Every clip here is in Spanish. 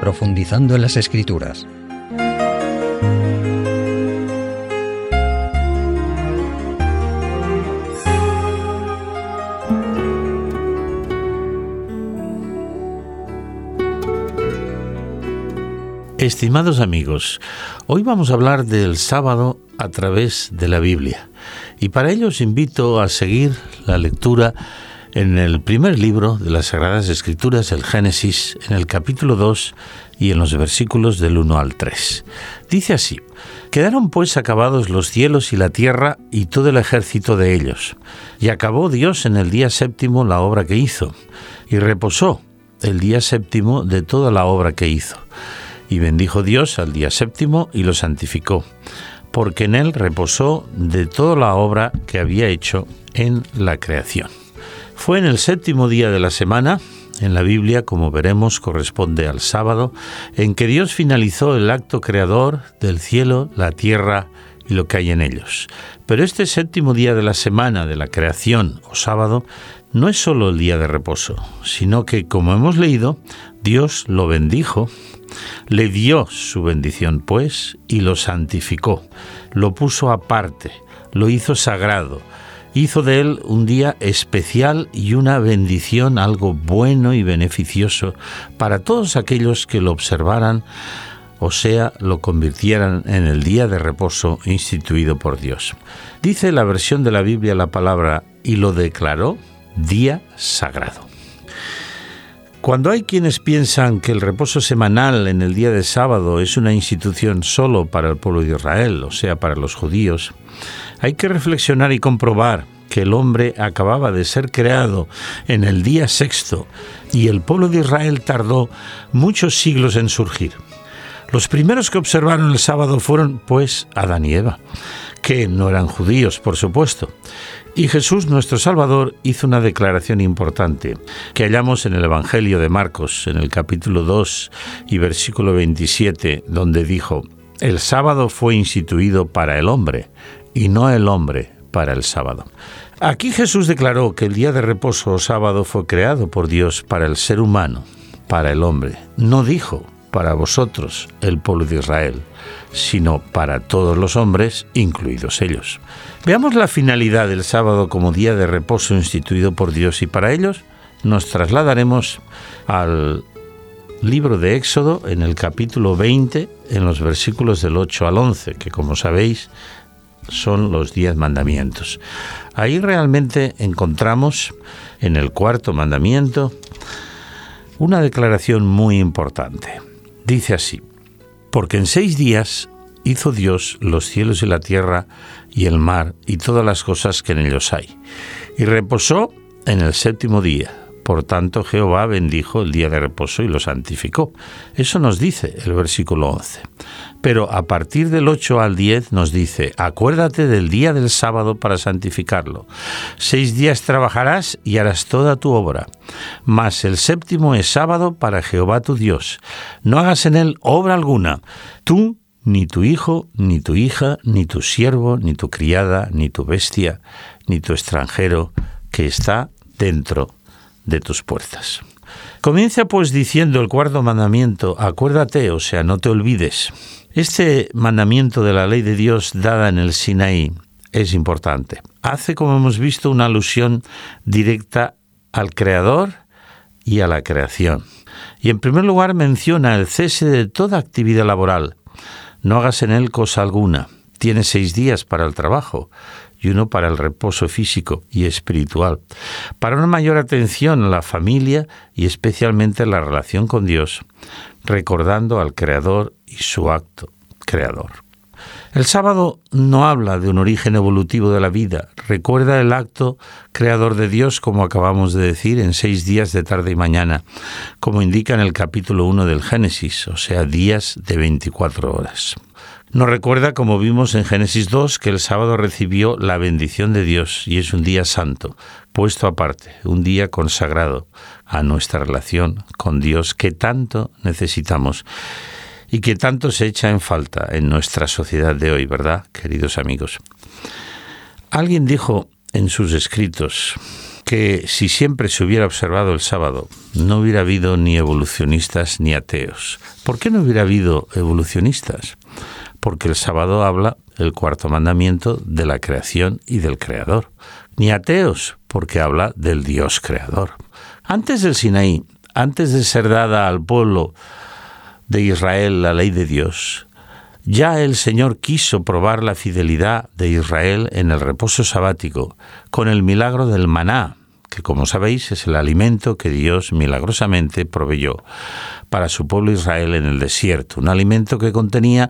profundizando en las escrituras. Estimados amigos, hoy vamos a hablar del sábado a través de la Biblia. Y para ello os invito a seguir la lectura en el primer libro de las Sagradas Escrituras, el Génesis, en el capítulo 2 y en los versículos del 1 al 3. Dice así, Quedaron pues acabados los cielos y la tierra y todo el ejército de ellos. Y acabó Dios en el día séptimo la obra que hizo, y reposó el día séptimo de toda la obra que hizo. Y bendijo Dios al día séptimo y lo santificó, porque en él reposó de toda la obra que había hecho en la creación. Fue en el séptimo día de la semana, en la Biblia, como veremos, corresponde al sábado, en que Dios finalizó el acto creador del cielo, la tierra y lo que hay en ellos. Pero este séptimo día de la semana de la creación o sábado no es solo el día de reposo, sino que, como hemos leído, Dios lo bendijo le dio su bendición, pues, y lo santificó, lo puso aparte, lo hizo sagrado, hizo de él un día especial y una bendición, algo bueno y beneficioso para todos aquellos que lo observaran, o sea, lo convirtieran en el día de reposo instituido por Dios. Dice la versión de la Biblia la palabra y lo declaró día sagrado. Cuando hay quienes piensan que el reposo semanal en el día de sábado es una institución solo para el pueblo de Israel, o sea, para los judíos, hay que reflexionar y comprobar que el hombre acababa de ser creado en el día sexto y el pueblo de Israel tardó muchos siglos en surgir. Los primeros que observaron el sábado fueron, pues, Adán y Eva, que no eran judíos, por supuesto, y Jesús, nuestro Salvador, hizo una declaración importante que hallamos en el Evangelio de Marcos, en el capítulo 2 y versículo 27, donde dijo, El sábado fue instituido para el hombre y no el hombre para el sábado. Aquí Jesús declaró que el día de reposo o sábado fue creado por Dios para el ser humano, para el hombre. No dijo para vosotros, el pueblo de Israel, sino para todos los hombres, incluidos ellos. Veamos la finalidad del sábado como día de reposo instituido por Dios y para ellos nos trasladaremos al libro de Éxodo en el capítulo 20, en los versículos del 8 al 11, que como sabéis son los diez mandamientos. Ahí realmente encontramos en el cuarto mandamiento una declaración muy importante. Dice así, porque en seis días hizo Dios los cielos y la tierra y el mar y todas las cosas que en ellos hay, y reposó en el séptimo día. Por tanto, Jehová bendijo el día de reposo y lo santificó. Eso nos dice el versículo 11. Pero a partir del 8 al 10 nos dice, acuérdate del día del sábado para santificarlo. Seis días trabajarás y harás toda tu obra. Mas el séptimo es sábado para Jehová tu Dios. No hagas en él obra alguna. Tú ni tu hijo, ni tu hija, ni tu siervo, ni tu criada, ni tu bestia, ni tu extranjero que está dentro de tus puertas. Comienza pues diciendo el cuarto mandamiento, acuérdate, o sea, no te olvides. Este mandamiento de la ley de Dios dada en el Sinaí es importante. Hace, como hemos visto, una alusión directa al Creador y a la creación. Y en primer lugar menciona el cese de toda actividad laboral. No hagas en él cosa alguna. Tienes seis días para el trabajo y uno para el reposo físico y espiritual, para una mayor atención a la familia y especialmente la relación con Dios, recordando al Creador y su acto creador. El sábado no habla de un origen evolutivo de la vida, recuerda el acto creador de Dios, como acabamos de decir, en seis días de tarde y mañana, como indica en el capítulo 1 del Génesis, o sea, días de 24 horas. Nos recuerda, como vimos en Génesis 2, que el sábado recibió la bendición de Dios y es un día santo, puesto aparte, un día consagrado a nuestra relación con Dios que tanto necesitamos y que tanto se echa en falta en nuestra sociedad de hoy, ¿verdad, queridos amigos? Alguien dijo en sus escritos que si siempre se hubiera observado el sábado, no hubiera habido ni evolucionistas ni ateos. ¿Por qué no hubiera habido evolucionistas? Porque el sábado habla el cuarto mandamiento de la creación y del creador. Ni ateos, porque habla del Dios creador. Antes del Sinaí, antes de ser dada al pueblo de Israel la ley de Dios, ya el Señor quiso probar la fidelidad de Israel en el reposo sabático con el milagro del maná, que como sabéis es el alimento que Dios milagrosamente proveyó para su pueblo Israel en el desierto, un alimento que contenía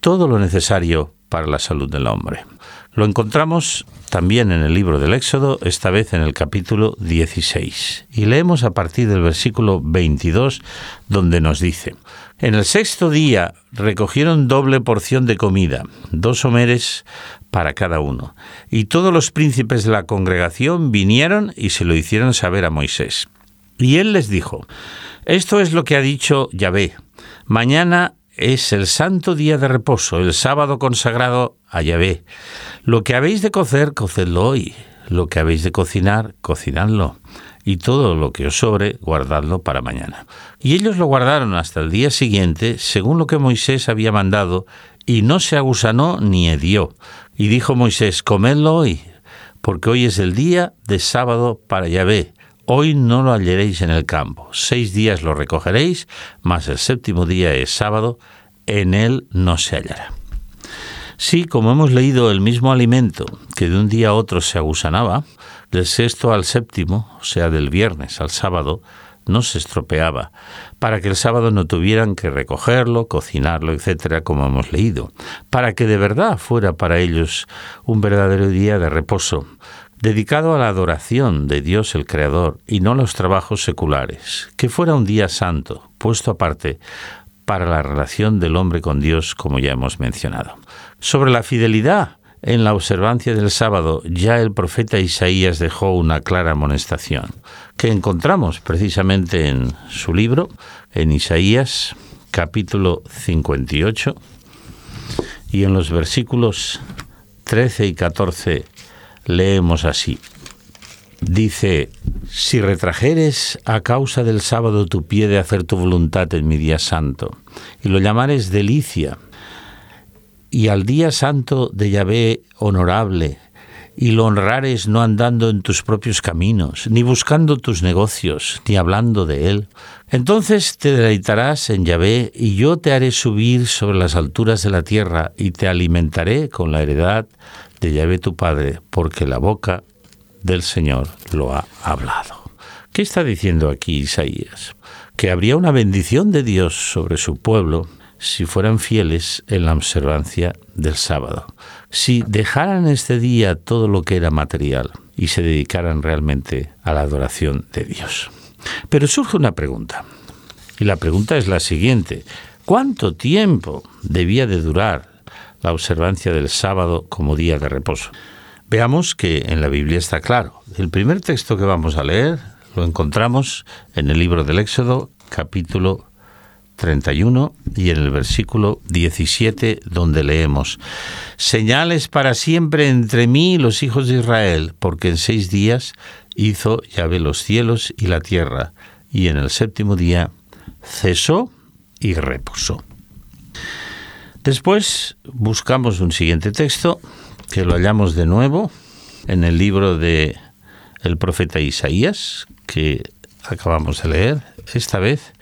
todo lo necesario para la salud del hombre. Lo encontramos también en el libro del Éxodo, esta vez en el capítulo 16. Y leemos a partir del versículo 22, donde nos dice, En el sexto día recogieron doble porción de comida, dos homeres para cada uno. Y todos los príncipes de la congregación vinieron y se lo hicieron saber a Moisés. Y él les dijo, Esto es lo que ha dicho Yahvé. Mañana es el santo día de reposo, el sábado consagrado a Yahvé. Lo que habéis de cocer, cocedlo hoy. Lo que habéis de cocinar, cocinadlo. Y todo lo que os sobre, guardadlo para mañana. Y ellos lo guardaron hasta el día siguiente, según lo que Moisés había mandado, y no se agusanó ni hedió. Y dijo Moisés, comedlo hoy, porque hoy es el día de sábado para Yahvé. Hoy no lo hallaréis en el campo. Seis días lo recogeréis, mas el séptimo día es sábado, en él no se hallará. Sí, como hemos leído, el mismo alimento que de un día a otro se agusanaba, del sexto al séptimo, o sea, del viernes al sábado, no se estropeaba, para que el sábado no tuvieran que recogerlo, cocinarlo, etcétera, como hemos leído, para que de verdad fuera para ellos un verdadero día de reposo, dedicado a la adoración de Dios el Creador y no a los trabajos seculares, que fuera un día santo, puesto aparte para la relación del hombre con Dios, como ya hemos mencionado. Sobre la fidelidad en la observancia del sábado, ya el profeta Isaías dejó una clara amonestación, que encontramos precisamente en su libro, en Isaías capítulo 58, y en los versículos 13 y 14 leemos así. Dice, si retrajeres a causa del sábado tu pie de hacer tu voluntad en mi día santo, y lo llamares delicia, y al día santo de Yahvé honorable, y lo honrares no andando en tus propios caminos, ni buscando tus negocios, ni hablando de él. Entonces te deleitarás en Yahvé, y yo te haré subir sobre las alturas de la tierra, y te alimentaré con la heredad de Yahvé tu Padre, porque la boca del Señor lo ha hablado. ¿Qué está diciendo aquí Isaías? Que habría una bendición de Dios sobre su pueblo si fueran fieles en la observancia del sábado, si dejaran este día todo lo que era material y se dedicaran realmente a la adoración de Dios. Pero surge una pregunta, y la pregunta es la siguiente, ¿cuánto tiempo debía de durar la observancia del sábado como día de reposo? Veamos que en la Biblia está claro. El primer texto que vamos a leer lo encontramos en el libro del Éxodo, capítulo 31 y en el versículo 17 donde leemos, señales para siempre entre mí y los hijos de Israel, porque en seis días hizo Yahvé los cielos y la tierra, y en el séptimo día cesó y reposó. Después buscamos un siguiente texto que lo hallamos de nuevo en el libro de el profeta Isaías, que acabamos de leer, esta vez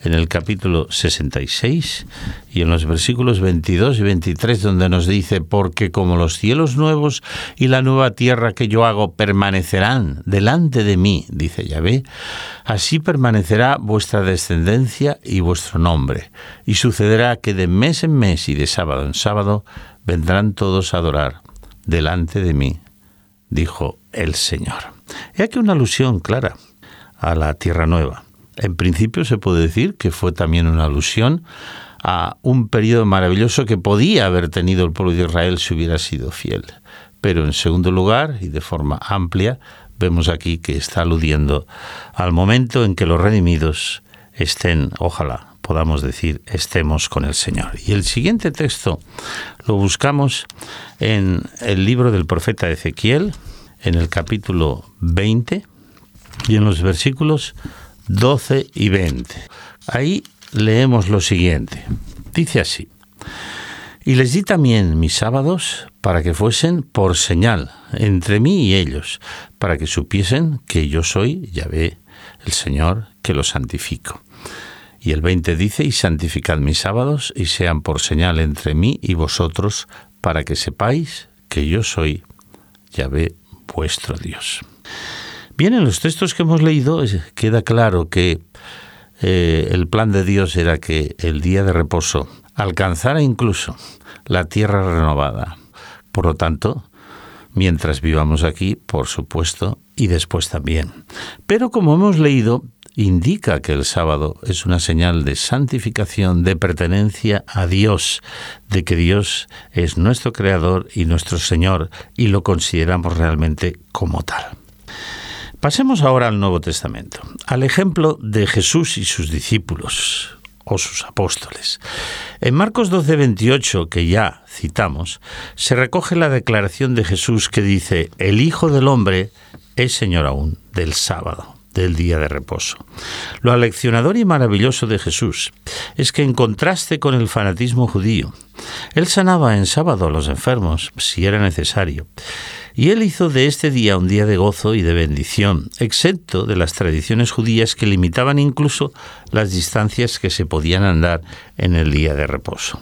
en el capítulo 66 y en los versículos 22 y 23 donde nos dice, porque como los cielos nuevos y la nueva tierra que yo hago permanecerán delante de mí, dice Yahvé, así permanecerá vuestra descendencia y vuestro nombre, y sucederá que de mes en mes y de sábado en sábado vendrán todos a adorar delante de mí, dijo el Señor. He aquí una alusión clara a la tierra nueva en principio se puede decir que fue también una alusión a un periodo maravilloso que podía haber tenido el pueblo de Israel si hubiera sido fiel. Pero en segundo lugar, y de forma amplia, vemos aquí que está aludiendo al momento en que los redimidos estén, ojalá podamos decir, estemos con el Señor. Y el siguiente texto lo buscamos en el libro del profeta Ezequiel, en el capítulo 20 y en los versículos 12 y 20. Ahí leemos lo siguiente. Dice así. Y les di también mis sábados para que fuesen por señal entre mí y ellos, para que supiesen que yo soy Yahvé, el Señor, que los santifico. Y el 20 dice, y santificad mis sábados y sean por señal entre mí y vosotros, para que sepáis que yo soy Yahvé vuestro Dios. Bien, en los textos que hemos leído queda claro que eh, el plan de Dios era que el día de reposo alcanzara incluso la tierra renovada. Por lo tanto, mientras vivamos aquí, por supuesto, y después también. Pero como hemos leído, indica que el sábado es una señal de santificación, de pertenencia a Dios, de que Dios es nuestro Creador y nuestro Señor, y lo consideramos realmente como tal. Pasemos ahora al Nuevo Testamento, al ejemplo de Jesús y sus discípulos o sus apóstoles. En Marcos 12, 28, que ya citamos, se recoge la declaración de Jesús que dice, el Hijo del Hombre es Señor aún del sábado del día de reposo. Lo aleccionador y maravilloso de Jesús es que en contraste con el fanatismo judío, él sanaba en sábado a los enfermos si era necesario y él hizo de este día un día de gozo y de bendición, exento de las tradiciones judías que limitaban incluso las distancias que se podían andar en el día de reposo.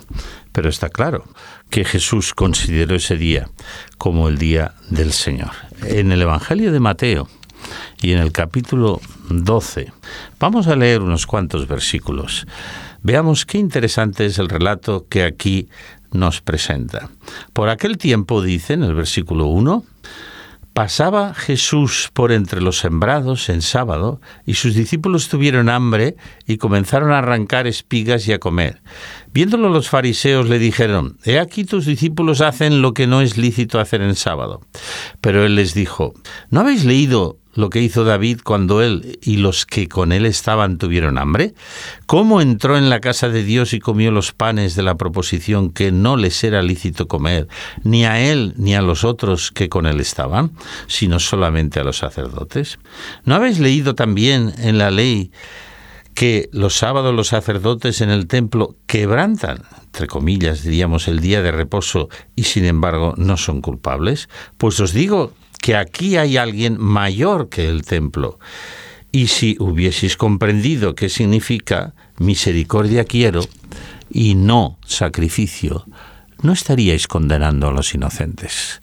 Pero está claro que Jesús consideró ese día como el día del Señor. En el Evangelio de Mateo y en el capítulo 12 vamos a leer unos cuantos versículos. Veamos qué interesante es el relato que aquí nos presenta. Por aquel tiempo, dice en el versículo 1, pasaba Jesús por entre los sembrados en sábado, y sus discípulos tuvieron hambre y comenzaron a arrancar espigas y a comer. Viéndolo los fariseos le dijeron, He aquí tus discípulos hacen lo que no es lícito hacer en sábado. Pero él les dijo, ¿no habéis leído lo que hizo David cuando él y los que con él estaban tuvieron hambre? ¿Cómo entró en la casa de Dios y comió los panes de la proposición que no les era lícito comer, ni a él ni a los otros que con él estaban, sino solamente a los sacerdotes? ¿No habéis leído también en la ley que los sábados los sacerdotes en el templo quebrantan, entre comillas, diríamos, el día de reposo y sin embargo no son culpables? Pues os digo que aquí hay alguien mayor que el templo. Y si hubieseis comprendido qué significa misericordia quiero y no sacrificio, no estaríais condenando a los inocentes,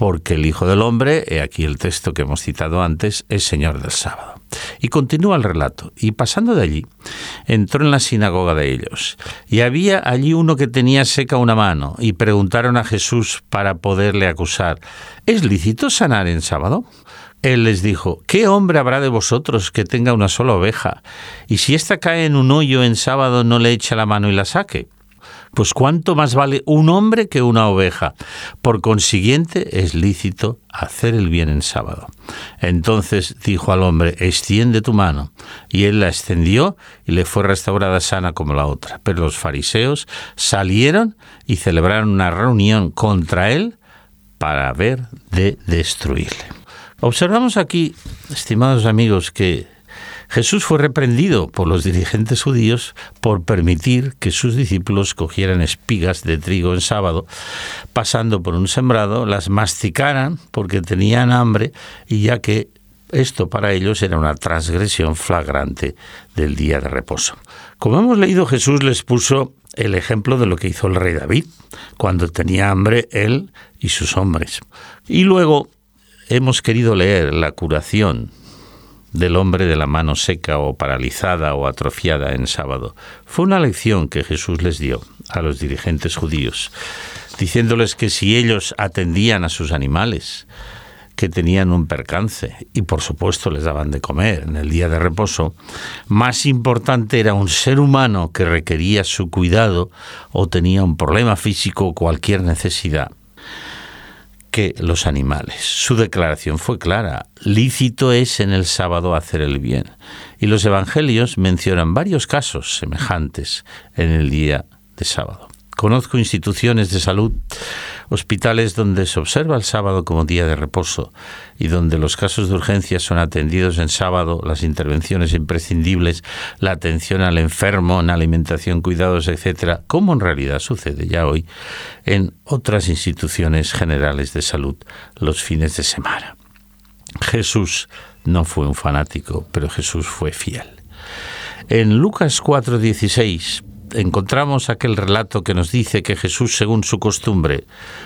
porque el Hijo del Hombre, he aquí el texto que hemos citado antes, es Señor del sábado. Y continúa el relato. Y pasando de allí, entró en la sinagoga de ellos. Y había allí uno que tenía seca una mano. Y preguntaron a Jesús para poderle acusar, ¿es lícito sanar en sábado? Él les dijo, ¿qué hombre habrá de vosotros que tenga una sola oveja? Y si ésta cae en un hoyo en sábado, no le echa la mano y la saque. Pues cuánto más vale un hombre que una oveja. Por consiguiente, es lícito hacer el bien en sábado. Entonces dijo al hombre, extiende tu mano. Y él la extendió y le fue restaurada sana como la otra. Pero los fariseos salieron y celebraron una reunión contra él para ver de destruirle. Observamos aquí, estimados amigos, que Jesús fue reprendido por los dirigentes judíos por permitir que sus discípulos cogieran espigas de trigo en sábado, pasando por un sembrado, las masticaran porque tenían hambre y ya que esto para ellos era una transgresión flagrante del día de reposo. Como hemos leído, Jesús les puso el ejemplo de lo que hizo el rey David, cuando tenía hambre él y sus hombres. Y luego hemos querido leer la curación del hombre de la mano seca o paralizada o atrofiada en sábado. Fue una lección que Jesús les dio a los dirigentes judíos, diciéndoles que si ellos atendían a sus animales, que tenían un percance y por supuesto les daban de comer en el día de reposo, más importante era un ser humano que requería su cuidado o tenía un problema físico o cualquier necesidad que los animales. Su declaración fue clara, lícito es en el sábado hacer el bien. Y los evangelios mencionan varios casos semejantes en el día de sábado. Conozco instituciones de salud, hospitales donde se observa el sábado como día de reposo y donde los casos de urgencia son atendidos en sábado, las intervenciones imprescindibles, la atención al enfermo, en alimentación, cuidados, etcétera, como en realidad sucede ya hoy en otras instituciones generales de salud los fines de semana. Jesús no fue un fanático, pero Jesús fue fiel. En Lucas 4:16 encontramos aquel relato que nos dice que Jesús, según su costumbre,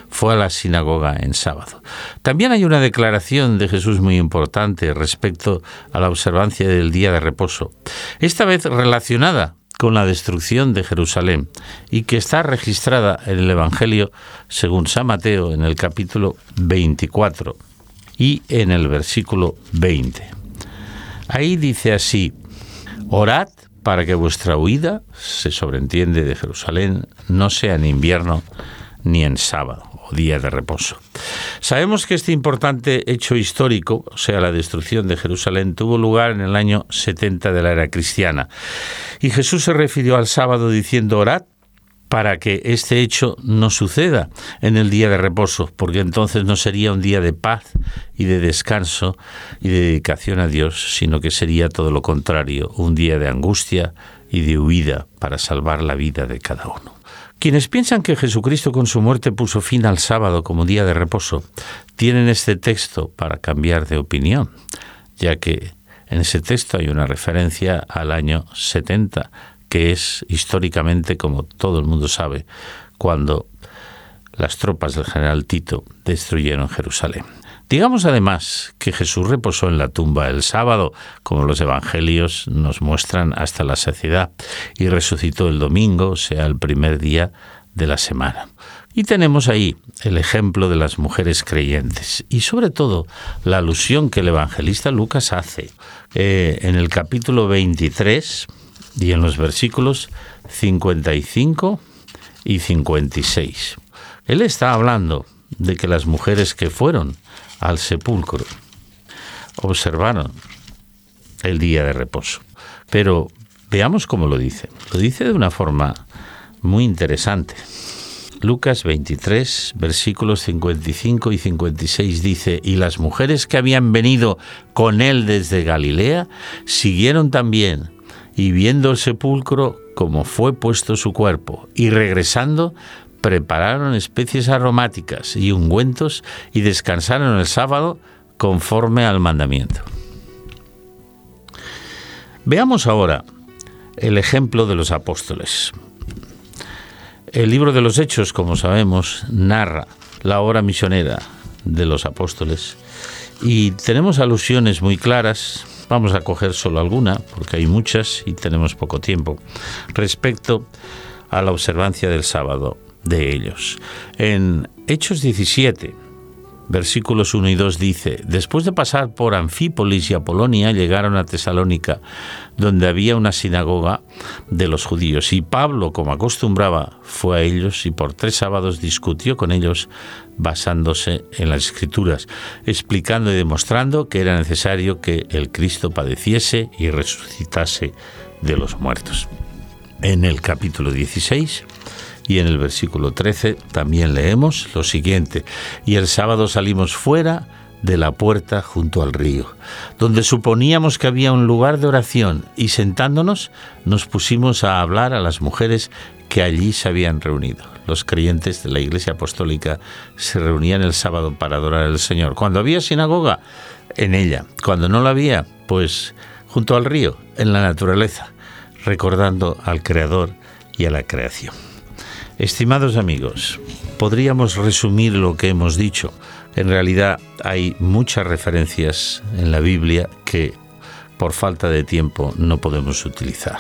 fue a la sinagoga en sábado. También hay una declaración de Jesús muy importante respecto a la observancia del día de reposo, esta vez relacionada con la destrucción de Jerusalén y que está registrada en el Evangelio según San Mateo en el capítulo 24 y en el versículo 20. Ahí dice así, orad para que vuestra huida, se sobreentiende de Jerusalén, no sea en invierno ni en sábado o día de reposo. Sabemos que este importante hecho histórico, o sea, la destrucción de Jerusalén, tuvo lugar en el año 70 de la era cristiana. Y Jesús se refirió al sábado diciendo, orad para que este hecho no suceda en el día de reposo, porque entonces no sería un día de paz y de descanso y de dedicación a Dios, sino que sería todo lo contrario, un día de angustia y de huida para salvar la vida de cada uno. Quienes piensan que Jesucristo con su muerte puso fin al sábado como día de reposo, tienen este texto para cambiar de opinión, ya que en ese texto hay una referencia al año 70 que es históricamente, como todo el mundo sabe, cuando las tropas del general Tito destruyeron Jerusalén. Digamos además que Jesús reposó en la tumba el sábado, como los evangelios nos muestran hasta la saciedad, y resucitó el domingo, o sea, el primer día de la semana. Y tenemos ahí el ejemplo de las mujeres creyentes y sobre todo la alusión que el evangelista Lucas hace eh, en el capítulo 23, y en los versículos 55 y 56. Él está hablando de que las mujeres que fueron al sepulcro observaron el día de reposo. Pero veamos cómo lo dice. Lo dice de una forma muy interesante. Lucas 23, versículos 55 y 56 dice, y las mujeres que habían venido con él desde Galilea siguieron también y viendo el sepulcro como fue puesto su cuerpo, y regresando, prepararon especies aromáticas y ungüentos y descansaron el sábado conforme al mandamiento. Veamos ahora el ejemplo de los apóstoles. El libro de los Hechos, como sabemos, narra la obra misionera de los apóstoles y tenemos alusiones muy claras Vamos a coger solo alguna, porque hay muchas y tenemos poco tiempo, respecto a la observancia del sábado de ellos. En Hechos 17, versículos 1 y 2 dice, después de pasar por Anfípolis y Apolonia, llegaron a Tesalónica, donde había una sinagoga de los judíos, y Pablo, como acostumbraba, fue a ellos y por tres sábados discutió con ellos basándose en las escrituras, explicando y demostrando que era necesario que el Cristo padeciese y resucitase de los muertos. En el capítulo 16, y en el versículo 13 también leemos lo siguiente, y el sábado salimos fuera de la puerta junto al río, donde suponíamos que había un lugar de oración, y sentándonos nos pusimos a hablar a las mujeres que allí se habían reunido. Los creyentes de la Iglesia Apostólica se reunían el sábado para adorar al Señor. Cuando había sinagoga, en ella. Cuando no la había, pues junto al río, en la naturaleza, recordando al Creador y a la creación. Estimados amigos, podríamos resumir lo que hemos dicho. En realidad hay muchas referencias en la Biblia que por falta de tiempo no podemos utilizar.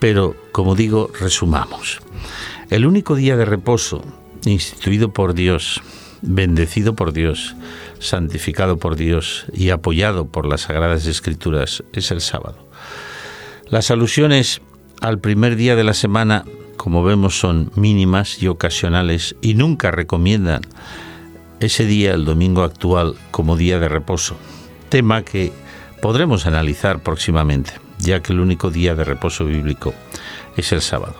Pero, como digo, resumamos. El único día de reposo instituido por Dios, bendecido por Dios, santificado por Dios y apoyado por las Sagradas Escrituras es el sábado. Las alusiones al primer día de la semana como vemos, son mínimas y ocasionales y nunca recomiendan ese día, el domingo actual, como día de reposo, tema que podremos analizar próximamente, ya que el único día de reposo bíblico es el sábado.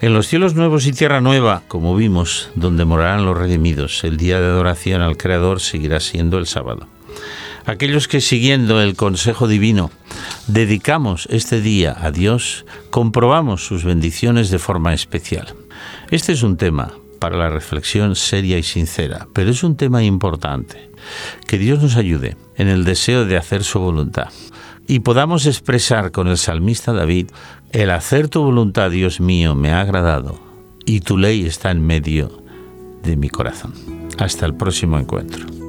En los cielos nuevos y tierra nueva, como vimos, donde morarán los redimidos, el día de adoración al Creador seguirá siendo el sábado. Aquellos que siguiendo el consejo divino dedicamos este día a Dios, comprobamos sus bendiciones de forma especial. Este es un tema para la reflexión seria y sincera, pero es un tema importante. Que Dios nos ayude en el deseo de hacer su voluntad y podamos expresar con el salmista David, el hacer tu voluntad, Dios mío, me ha agradado y tu ley está en medio de mi corazón. Hasta el próximo encuentro.